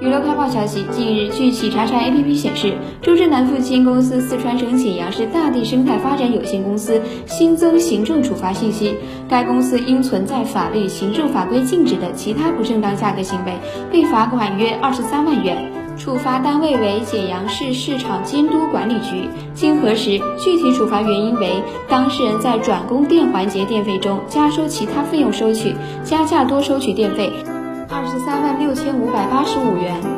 娱乐快报消息，近日，据企查查 APP 显示，中证南父亲公司四川省简阳市大地生态发展有限公司新增行政处罚信息。该公司因存在法律、行政法规禁止的其他不正当价格行为，被罚款约二十三万元，处罚单位为简阳市市场监督管理局。经核实，具体处罚原因为当事人在转供电环节电费中加收其他费用收取，加价多收取电费。二十三万六千五百八十五元。